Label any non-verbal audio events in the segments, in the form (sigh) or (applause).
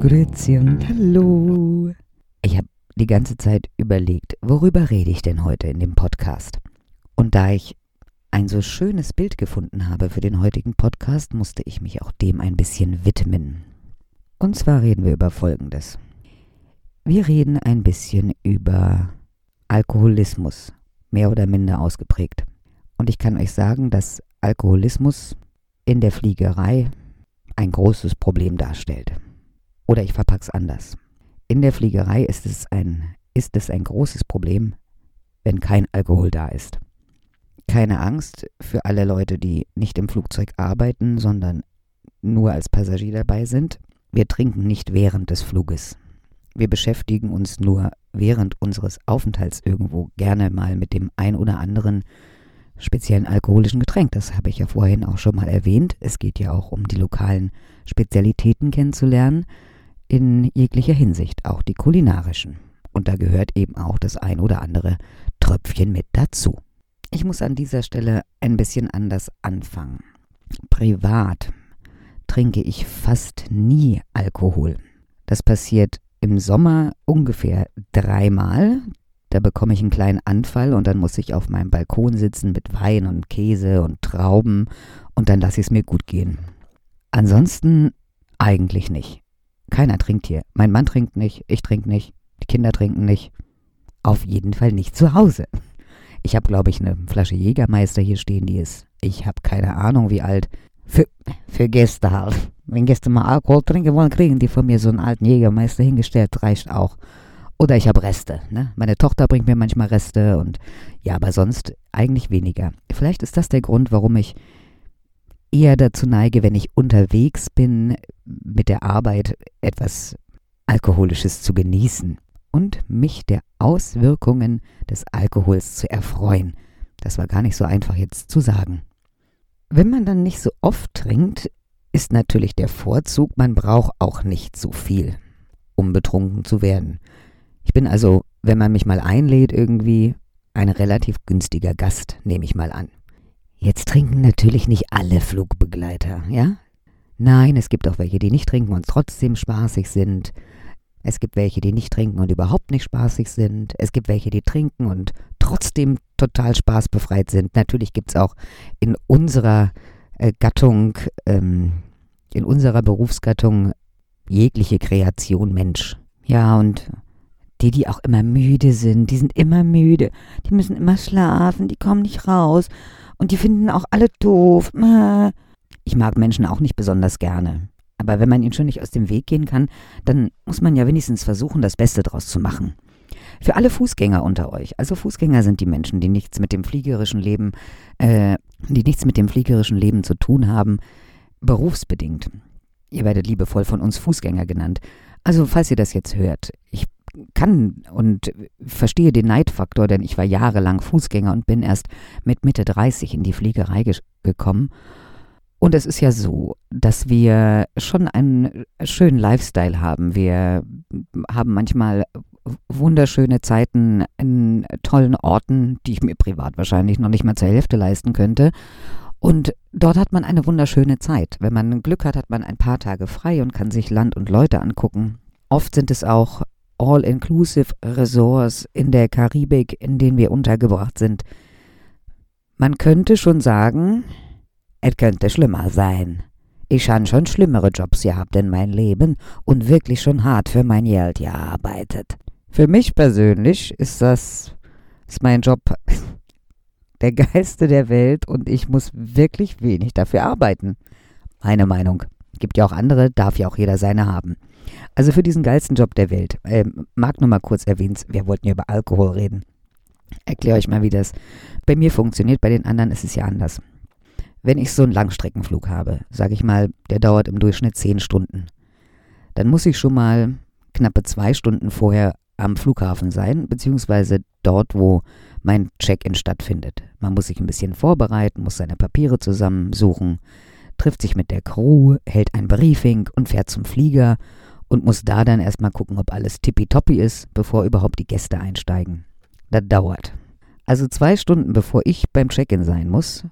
Grüezi und Hallo. Ich habe die ganze Zeit überlegt, worüber rede ich denn heute in dem Podcast? Und da ich ein so schönes Bild gefunden habe für den heutigen Podcast, musste ich mich auch dem ein bisschen widmen. Und zwar reden wir über Folgendes. Wir reden ein bisschen über Alkoholismus, mehr oder minder ausgeprägt. Und ich kann euch sagen, dass Alkoholismus in der Fliegerei ein großes Problem darstellt. Oder ich verpack's anders. In der Fliegerei ist es ein, ist es ein großes Problem, wenn kein Alkohol da ist. Keine Angst für alle Leute, die nicht im Flugzeug arbeiten, sondern nur als Passagier dabei sind. Wir trinken nicht während des Fluges. Wir beschäftigen uns nur während unseres Aufenthalts irgendwo gerne mal mit dem ein oder anderen speziellen alkoholischen Getränk. Das habe ich ja vorhin auch schon mal erwähnt. Es geht ja auch um die lokalen Spezialitäten kennenzulernen, in jeglicher Hinsicht, auch die kulinarischen. Und da gehört eben auch das ein oder andere Tröpfchen mit dazu. Ich muss an dieser Stelle ein bisschen anders anfangen. Privat trinke ich fast nie Alkohol. Das passiert im Sommer ungefähr dreimal. Da bekomme ich einen kleinen Anfall und dann muss ich auf meinem Balkon sitzen mit Wein und Käse und Trauben und dann lasse ich es mir gut gehen. Ansonsten eigentlich nicht. Keiner trinkt hier. Mein Mann trinkt nicht, ich trinke nicht, die Kinder trinken nicht. Auf jeden Fall nicht zu Hause. Ich habe, glaube ich, eine Flasche Jägermeister hier stehen, die ist, ich habe keine Ahnung wie alt. Für, für Gäste halt. Wenn Gäste mal Alkohol trinken wollen, kriegen die von mir so einen alten Jägermeister hingestellt, reicht auch. Oder ich habe Reste. Ne? Meine Tochter bringt mir manchmal Reste und ja, aber sonst eigentlich weniger. Vielleicht ist das der Grund, warum ich eher dazu neige, wenn ich unterwegs bin, mit der Arbeit etwas Alkoholisches zu genießen und mich der Auswirkungen des Alkohols zu erfreuen. Das war gar nicht so einfach jetzt zu sagen. Wenn man dann nicht so oft trinkt, ist natürlich der Vorzug, man braucht auch nicht so viel, um betrunken zu werden. Ich bin also, wenn man mich mal einlädt irgendwie, ein relativ günstiger Gast, nehme ich mal an. Jetzt trinken natürlich nicht alle Flugbegleiter, ja? Nein, es gibt auch welche, die nicht trinken und trotzdem spaßig sind. Es gibt welche, die nicht trinken und überhaupt nicht spaßig sind. Es gibt welche, die trinken und trotzdem total spaßbefreit sind. Natürlich gibt es auch in unserer äh, Gattung, ähm, in unserer Berufsgattung jegliche Kreation Mensch. Ja, und die, die auch immer müde sind, die sind immer müde. Die müssen immer schlafen, die kommen nicht raus. Und die finden auch alle doof. Ich mag Menschen auch nicht besonders gerne. Aber wenn man ihnen schon nicht aus dem Weg gehen kann, dann muss man ja wenigstens versuchen, das Beste draus zu machen. Für alle Fußgänger unter euch, also Fußgänger sind die Menschen, die nichts mit dem fliegerischen Leben, äh, die nichts mit dem fliegerischen Leben zu tun haben, berufsbedingt. Ihr werdet liebevoll von uns Fußgänger genannt. Also falls ihr das jetzt hört, ich kann und verstehe den Neidfaktor, denn ich war jahrelang Fußgänger und bin erst mit Mitte 30 in die Fliegerei ge gekommen. Und es ist ja so, dass wir schon einen schönen Lifestyle haben. Wir haben manchmal wunderschöne Zeiten in tollen Orten, die ich mir privat wahrscheinlich noch nicht mal zur Hälfte leisten könnte. Und dort hat man eine wunderschöne Zeit. Wenn man Glück hat, hat man ein paar Tage frei und kann sich Land und Leute angucken. Oft sind es auch All-Inclusive Resorts in der Karibik, in denen wir untergebracht sind. Man könnte schon sagen, es könnte schlimmer sein. Ich habe schon schlimmere Jobs gehabt in mein Leben und wirklich schon hart für mein Geld gearbeitet. Für mich persönlich ist das ist mein Job (laughs) der geilste der Welt und ich muss wirklich wenig dafür arbeiten. Meine Meinung. Gibt ja auch andere, darf ja auch jeder seine haben. Also für diesen geilsten Job der Welt. Äh, mag nur mal kurz erwähnt, wir wollten ja über Alkohol reden. Erkläre euch mal, wie das bei mir funktioniert. Bei den anderen ist es ja anders. Wenn ich so einen Langstreckenflug habe, sage ich mal, der dauert im Durchschnitt zehn Stunden, dann muss ich schon mal knappe zwei Stunden vorher am Flughafen sein, beziehungsweise dort, wo mein Check-in stattfindet. Man muss sich ein bisschen vorbereiten, muss seine Papiere zusammensuchen, trifft sich mit der Crew, hält ein Briefing und fährt zum Flieger und muss da dann erstmal gucken, ob alles tippitoppi ist, bevor überhaupt die Gäste einsteigen. Das dauert. Also zwei Stunden bevor ich beim Check-in sein muss,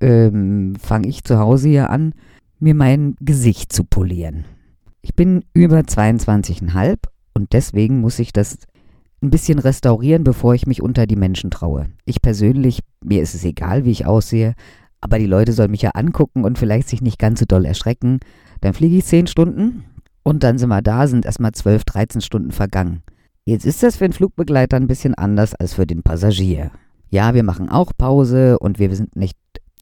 ähm, fange ich zu Hause hier an, mir mein Gesicht zu polieren. Ich bin über 22,5 und deswegen muss ich das ein bisschen restaurieren, bevor ich mich unter die Menschen traue. Ich persönlich, mir ist es egal, wie ich aussehe, aber die Leute sollen mich ja angucken und vielleicht sich nicht ganz so doll erschrecken. Dann fliege ich 10 Stunden und dann sind wir da, sind erstmal 12, 13 Stunden vergangen. Jetzt ist das für den Flugbegleiter ein bisschen anders als für den Passagier. Ja, wir machen auch Pause und wir sind nicht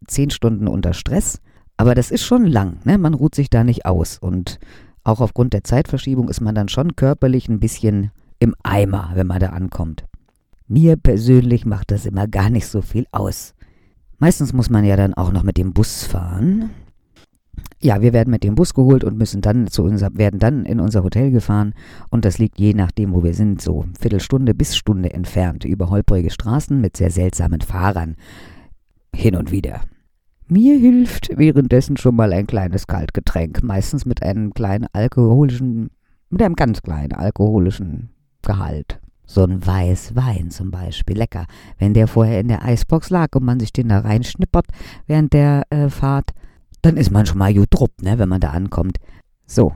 10 Stunden unter Stress, aber das ist schon lang, ne? Man ruht sich da nicht aus und auch aufgrund der Zeitverschiebung ist man dann schon körperlich ein bisschen im Eimer, wenn man da ankommt. Mir persönlich macht das immer gar nicht so viel aus. Meistens muss man ja dann auch noch mit dem Bus fahren. Ja, wir werden mit dem Bus geholt und müssen dann zu unser, werden dann in unser Hotel gefahren und das liegt je nachdem, wo wir sind, so Viertelstunde bis Stunde entfernt über holprige Straßen mit sehr seltsamen Fahrern hin und wieder. Mir hilft währenddessen schon mal ein kleines Kaltgetränk, meistens mit einem kleinen alkoholischen, mit einem ganz kleinen alkoholischen Gehalt. So ein Weißwein zum Beispiel, lecker. Wenn der vorher in der Eisbox lag und man sich den da reinschnippert während der äh, Fahrt, dann ist man schon mal jutrupp, ne, wenn man da ankommt. So,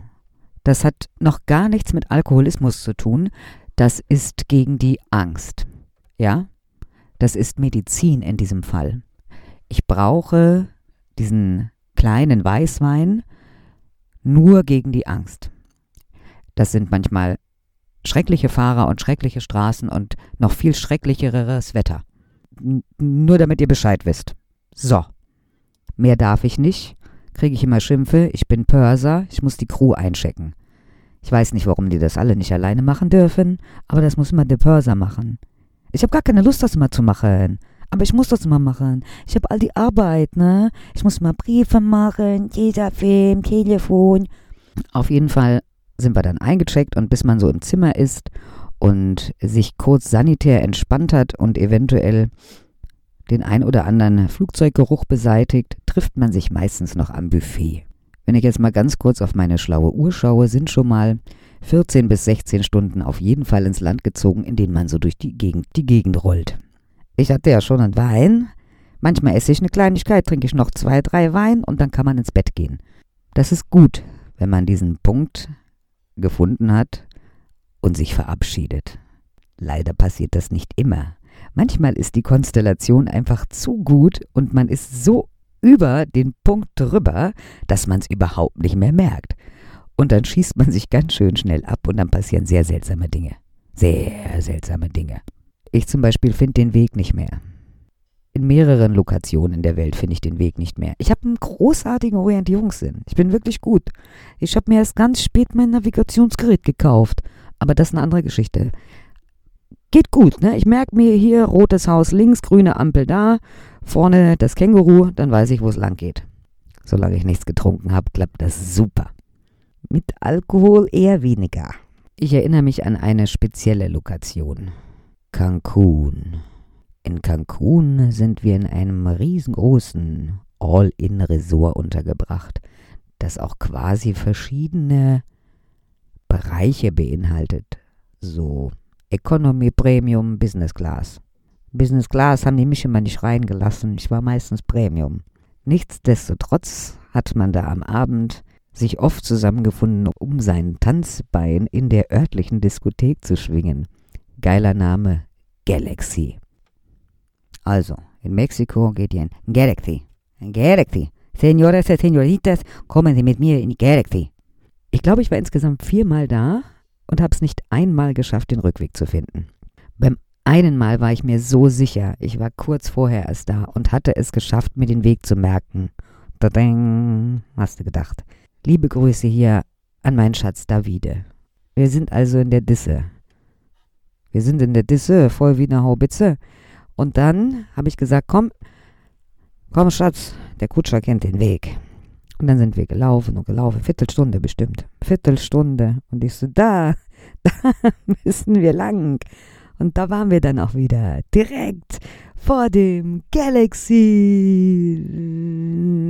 das hat noch gar nichts mit Alkoholismus zu tun. Das ist gegen die Angst. Ja, das ist Medizin in diesem Fall ich brauche diesen kleinen Weißwein nur gegen die Angst. Das sind manchmal schreckliche Fahrer und schreckliche Straßen und noch viel schrecklicheres Wetter. N nur damit ihr Bescheid wisst. So. Mehr darf ich nicht. Kriege ich immer Schimpfe. Ich bin Pörser. Ich muss die Crew einchecken. Ich weiß nicht, warum die das alle nicht alleine machen dürfen, aber das muss immer der Pörser machen. Ich habe gar keine Lust, das immer zu machen. Aber ich muss das immer machen. Ich habe all die Arbeit, ne? Ich muss mal Briefe machen, jeder Film, Telefon. Auf jeden Fall sind wir dann eingecheckt und bis man so im Zimmer ist und sich kurz sanitär entspannt hat und eventuell den ein oder anderen Flugzeuggeruch beseitigt, trifft man sich meistens noch am Buffet. Wenn ich jetzt mal ganz kurz auf meine schlaue Uhr schaue, sind schon mal 14 bis 16 Stunden auf jeden Fall ins Land gezogen, in denen man so durch die Gegend, die Gegend rollt. Ich hatte ja schon einen Wein. Manchmal esse ich eine Kleinigkeit, trinke ich noch zwei, drei Wein und dann kann man ins Bett gehen. Das ist gut, wenn man diesen Punkt gefunden hat und sich verabschiedet. Leider passiert das nicht immer. Manchmal ist die Konstellation einfach zu gut und man ist so über den Punkt drüber, dass man es überhaupt nicht mehr merkt. Und dann schießt man sich ganz schön schnell ab und dann passieren sehr seltsame Dinge. Sehr seltsame Dinge. Ich zum Beispiel finde den Weg nicht mehr. In mehreren Lokationen der Welt finde ich den Weg nicht mehr. Ich habe einen großartigen Orientierungssinn. Ich bin wirklich gut. Ich habe mir erst ganz spät mein Navigationsgerät gekauft. Aber das ist eine andere Geschichte. Geht gut, ne? Ich merke mir hier rotes Haus links, grüne Ampel da, vorne das Känguru, dann weiß ich, wo es lang geht. Solange ich nichts getrunken habe, klappt das super. Mit Alkohol eher weniger. Ich erinnere mich an eine spezielle Lokation. Cancun. In Cancun sind wir in einem riesengroßen All-in-Resort untergebracht, das auch quasi verschiedene Bereiche beinhaltet. So Economy, Premium, Business Class. Business Class haben die mich immer nicht reingelassen. Ich war meistens Premium. Nichtsdestotrotz hat man da am Abend sich oft zusammengefunden, um sein Tanzbein in der örtlichen Diskothek zu schwingen. Geiler Name, Galaxy. Also, in Mexiko geht ihr in Galaxy. Galaxy. Senores Senoritas, kommen Sie mit mir in die Galaxy. Ich glaube, ich war insgesamt viermal da und habe es nicht einmal geschafft, den Rückweg zu finden. Beim einen Mal war ich mir so sicher, ich war kurz vorher erst da und hatte es geschafft, mir den Weg zu merken. Tadang, hast du gedacht. Liebe Grüße hier an meinen Schatz Davide. Wir sind also in der Disse. Wir sind in der Disse, voll wie eine Haubitze. Und dann habe ich gesagt, komm, komm Schatz, der Kutscher kennt den Weg. Und dann sind wir gelaufen und gelaufen, Viertelstunde bestimmt. Viertelstunde. Und ich so, da, (laughs) da müssen wir lang. Und da waren wir dann auch wieder direkt vor dem Galaxy.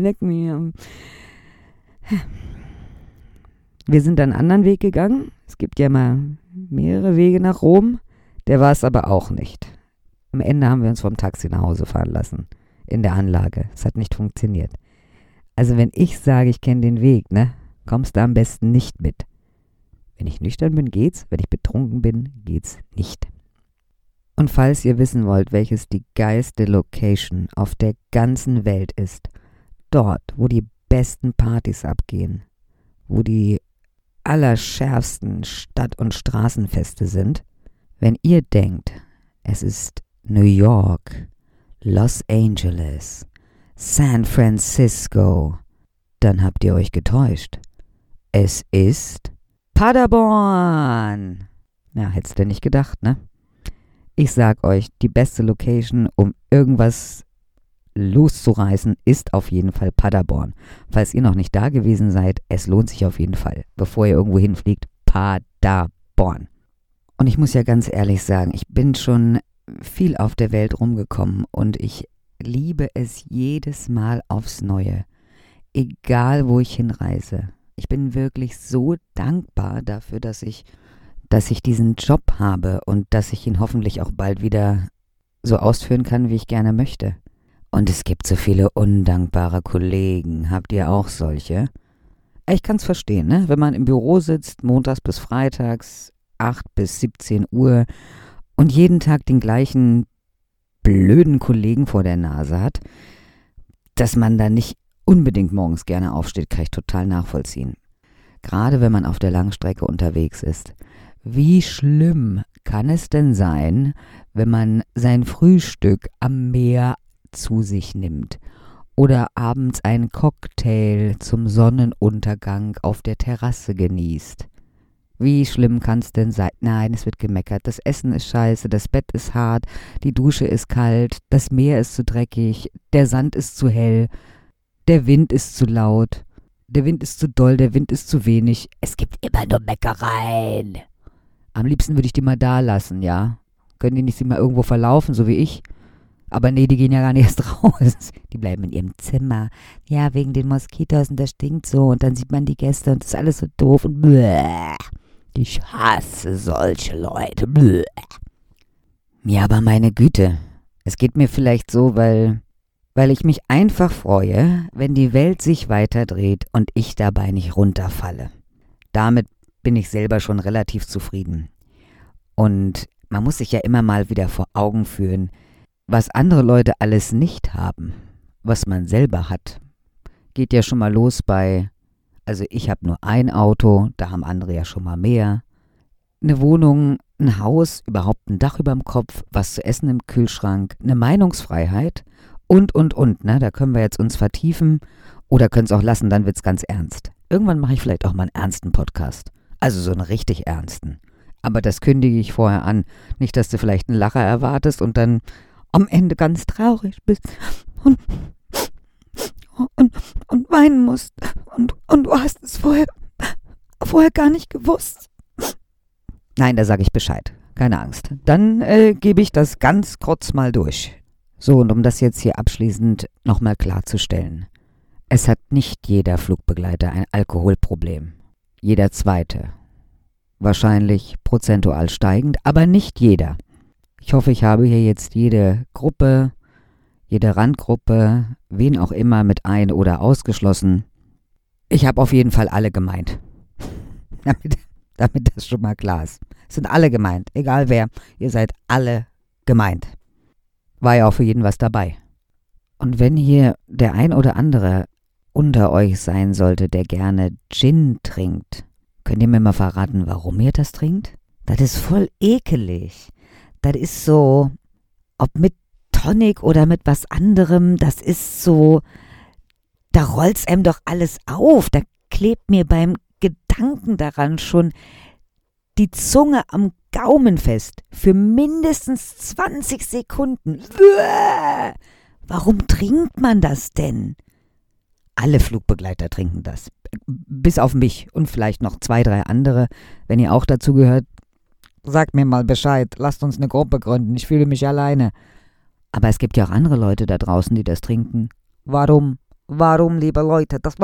Leck mir. Wir sind einen anderen Weg gegangen. Es gibt ja mal mehrere Wege nach Rom. Der war es aber auch nicht. Am Ende haben wir uns vom Taxi nach Hause fahren lassen. In der Anlage. Es hat nicht funktioniert. Also wenn ich sage, ich kenne den Weg, ne? kommst du am besten nicht mit. Wenn ich nüchtern bin, geht's, wenn ich betrunken bin, geht's nicht. Und falls ihr wissen wollt, welches die geilste Location auf der ganzen Welt ist, dort, wo die besten Partys abgehen, wo die allerschärfsten Stadt- und Straßenfeste sind, wenn ihr denkt, es ist New York, Los Angeles, San Francisco, dann habt ihr euch getäuscht. Es ist Paderborn. Ja, hättest du nicht gedacht, ne? Ich sag euch, die beste Location, um irgendwas loszureißen, ist auf jeden Fall Paderborn. Falls ihr noch nicht da gewesen seid, es lohnt sich auf jeden Fall. Bevor ihr irgendwo hinfliegt, Paderborn. Und ich muss ja ganz ehrlich sagen, ich bin schon viel auf der Welt rumgekommen und ich liebe es jedes Mal aufs Neue. Egal wo ich hinreise. Ich bin wirklich so dankbar dafür, dass ich, dass ich diesen Job habe und dass ich ihn hoffentlich auch bald wieder so ausführen kann, wie ich gerne möchte. Und es gibt so viele undankbare Kollegen. Habt ihr auch solche? Ich kann's verstehen, ne? Wenn man im Büro sitzt, montags bis freitags, 8 bis 17 Uhr und jeden Tag den gleichen blöden Kollegen vor der Nase hat, dass man da nicht unbedingt morgens gerne aufsteht, kann ich total nachvollziehen. Gerade wenn man auf der Langstrecke unterwegs ist. Wie schlimm kann es denn sein, wenn man sein Frühstück am Meer zu sich nimmt oder abends einen Cocktail zum Sonnenuntergang auf der Terrasse genießt. Wie schlimm kann's denn sein? Nein, es wird gemeckert. Das Essen ist scheiße, das Bett ist hart, die Dusche ist kalt, das Meer ist zu dreckig, der Sand ist zu hell, der Wind ist zu laut, der Wind ist zu doll, der Wind ist zu wenig. Es gibt immer nur Meckereien. Am liebsten würde ich die mal da lassen, ja? Können die nicht mal irgendwo verlaufen, so wie ich? Aber nee, die gehen ja gar nicht (laughs) erst raus. Die bleiben in ihrem Zimmer. Ja, wegen den Moskitos und das stinkt so. Und dann sieht man die Gäste und das ist alles so doof und bläh. Ich hasse solche Leute. Bläh. Ja, aber meine Güte. Es geht mir vielleicht so, weil, weil ich mich einfach freue, wenn die Welt sich weiterdreht und ich dabei nicht runterfalle. Damit bin ich selber schon relativ zufrieden. Und man muss sich ja immer mal wieder vor Augen führen, was andere Leute alles nicht haben, was man selber hat, geht ja schon mal los bei, also ich habe nur ein Auto, da haben andere ja schon mal mehr. Eine Wohnung, ein Haus, überhaupt ein Dach über dem Kopf, was zu essen im Kühlschrank, eine Meinungsfreiheit und, und, und. Ne? Da können wir jetzt uns vertiefen oder können es auch lassen, dann wird es ganz ernst. Irgendwann mache ich vielleicht auch mal einen ernsten Podcast. Also so einen richtig ernsten. Aber das kündige ich vorher an. Nicht, dass du vielleicht einen Lacher erwartest und dann am Ende ganz traurig bist und, und, und weinen musst und, und du hast es vorher, vorher gar nicht gewusst. Nein, da sage ich Bescheid. Keine Angst. Dann äh, gebe ich das ganz kurz mal durch. So, und um das jetzt hier abschließend nochmal klarzustellen. Es hat nicht jeder Flugbegleiter ein Alkoholproblem. Jeder zweite. Wahrscheinlich prozentual steigend, aber nicht jeder. Ich hoffe, ich habe hier jetzt jede Gruppe, jede Randgruppe, wen auch immer mit ein- oder ausgeschlossen. Ich habe auf jeden Fall alle gemeint. (laughs) damit, damit das schon mal klar ist. Es sind alle gemeint, egal wer. Ihr seid alle gemeint. War ja auch für jeden was dabei. Und wenn hier der ein oder andere unter euch sein sollte, der gerne Gin trinkt, könnt ihr mir mal verraten, warum ihr das trinkt? Das ist voll ekelig das ist so, ob mit Tonic oder mit was anderem, das ist so, da rollt's einem doch alles auf. Da klebt mir beim Gedanken daran schon die Zunge am Gaumen fest. Für mindestens 20 Sekunden. Warum trinkt man das denn? Alle Flugbegleiter trinken das. Bis auf mich und vielleicht noch zwei, drei andere. Wenn ihr auch dazu gehört, Sagt mir mal Bescheid, lasst uns eine Gruppe gründen, ich fühle mich alleine. Aber es gibt ja auch andere Leute da draußen, die das trinken. Warum? Warum, liebe Leute? Das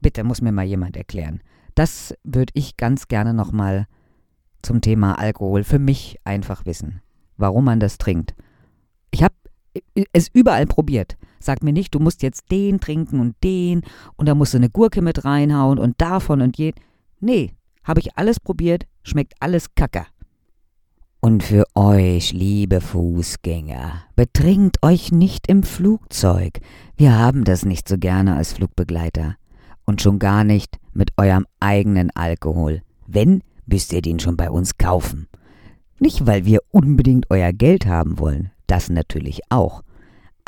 Bitte muss mir mal jemand erklären. Das würde ich ganz gerne nochmal zum Thema Alkohol für mich einfach wissen. Warum man das trinkt. Ich habe es überall probiert. Sag mir nicht, du musst jetzt den trinken und den und da musst du eine Gurke mit reinhauen und davon und je. Nee, habe ich alles probiert, schmeckt alles kacke. Und für euch, liebe Fußgänger, betrinkt euch nicht im Flugzeug. Wir haben das nicht so gerne als Flugbegleiter. Und schon gar nicht mit eurem eigenen Alkohol. Wenn, müsst ihr den schon bei uns kaufen. Nicht, weil wir unbedingt euer Geld haben wollen, das natürlich auch.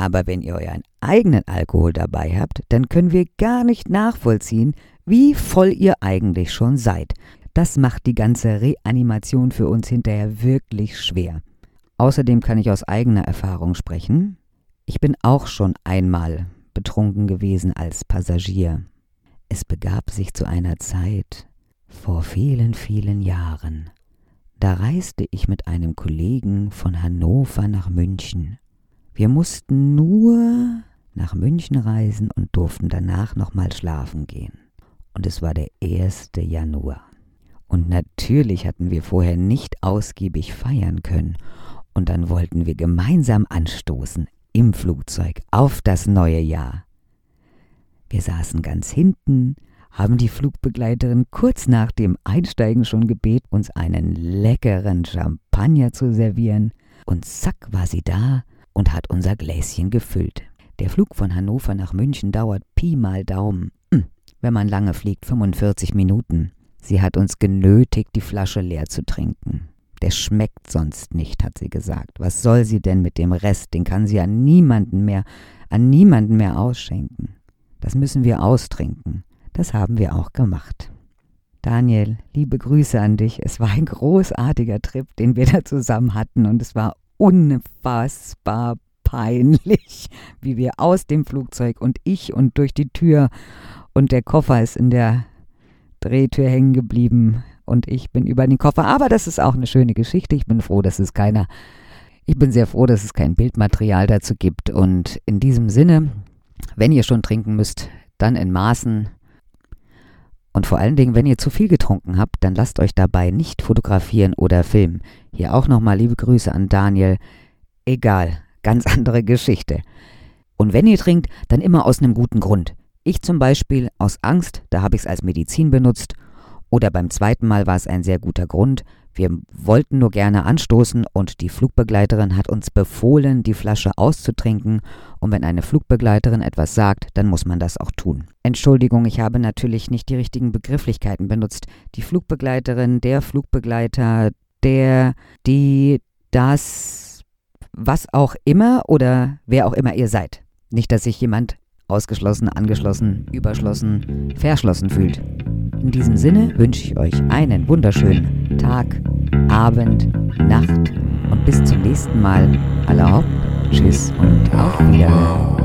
Aber wenn ihr euren eigenen Alkohol dabei habt, dann können wir gar nicht nachvollziehen, wie voll ihr eigentlich schon seid. Das macht die ganze Reanimation für uns hinterher wirklich schwer. Außerdem kann ich aus eigener Erfahrung sprechen. Ich bin auch schon einmal betrunken gewesen als Passagier. Es begab sich zu einer Zeit vor vielen, vielen Jahren. Da reiste ich mit einem Kollegen von Hannover nach München. Wir mussten nur nach München reisen und durften danach nochmal schlafen gehen. Und es war der 1. Januar. Und natürlich hatten wir vorher nicht ausgiebig feiern können. Und dann wollten wir gemeinsam anstoßen im Flugzeug auf das neue Jahr. Wir saßen ganz hinten haben die Flugbegleiterin kurz nach dem Einsteigen schon gebeten, uns einen leckeren Champagner zu servieren, und zack war sie da und hat unser Gläschen gefüllt. Der Flug von Hannover nach München dauert Pi mal Daumen, hm, wenn man lange fliegt, 45 Minuten. Sie hat uns genötigt, die Flasche leer zu trinken. Der schmeckt sonst nicht, hat sie gesagt. Was soll sie denn mit dem Rest? Den kann sie an niemanden mehr, an niemanden mehr ausschenken. Das müssen wir austrinken. Das haben wir auch gemacht. Daniel, liebe Grüße an dich. Es war ein großartiger Trip, den wir da zusammen hatten und es war unfassbar peinlich, (laughs) wie wir aus dem Flugzeug und ich und durch die Tür und der Koffer ist in der Drehtür hängen geblieben und ich bin über den Koffer. Aber das ist auch eine schöne Geschichte. Ich bin froh, dass es keiner, ich bin sehr froh, dass es kein Bildmaterial dazu gibt. Und in diesem Sinne, wenn ihr schon trinken müsst, dann in Maßen und vor allen Dingen, wenn ihr zu viel getrunken habt, dann lasst euch dabei nicht fotografieren oder filmen. Hier auch nochmal liebe Grüße an Daniel. Egal, ganz (laughs) andere Geschichte. Und wenn ihr trinkt, dann immer aus einem guten Grund. Ich zum Beispiel aus Angst, da habe ich es als Medizin benutzt. Oder beim zweiten Mal war es ein sehr guter Grund. Wir wollten nur gerne anstoßen und die Flugbegleiterin hat uns befohlen, die Flasche auszutrinken. Und wenn eine Flugbegleiterin etwas sagt, dann muss man das auch tun. Entschuldigung, ich habe natürlich nicht die richtigen Begrifflichkeiten benutzt. Die Flugbegleiterin, der Flugbegleiter, der, die, das, was auch immer oder wer auch immer ihr seid. Nicht, dass sich jemand ausgeschlossen, angeschlossen, überschlossen, verschlossen fühlt. In diesem Sinne wünsche ich euch einen wunderschönen Tag, Abend, Nacht und bis zum nächsten Mal. Aller Hopp, Tschüss und auf Wiedersehen.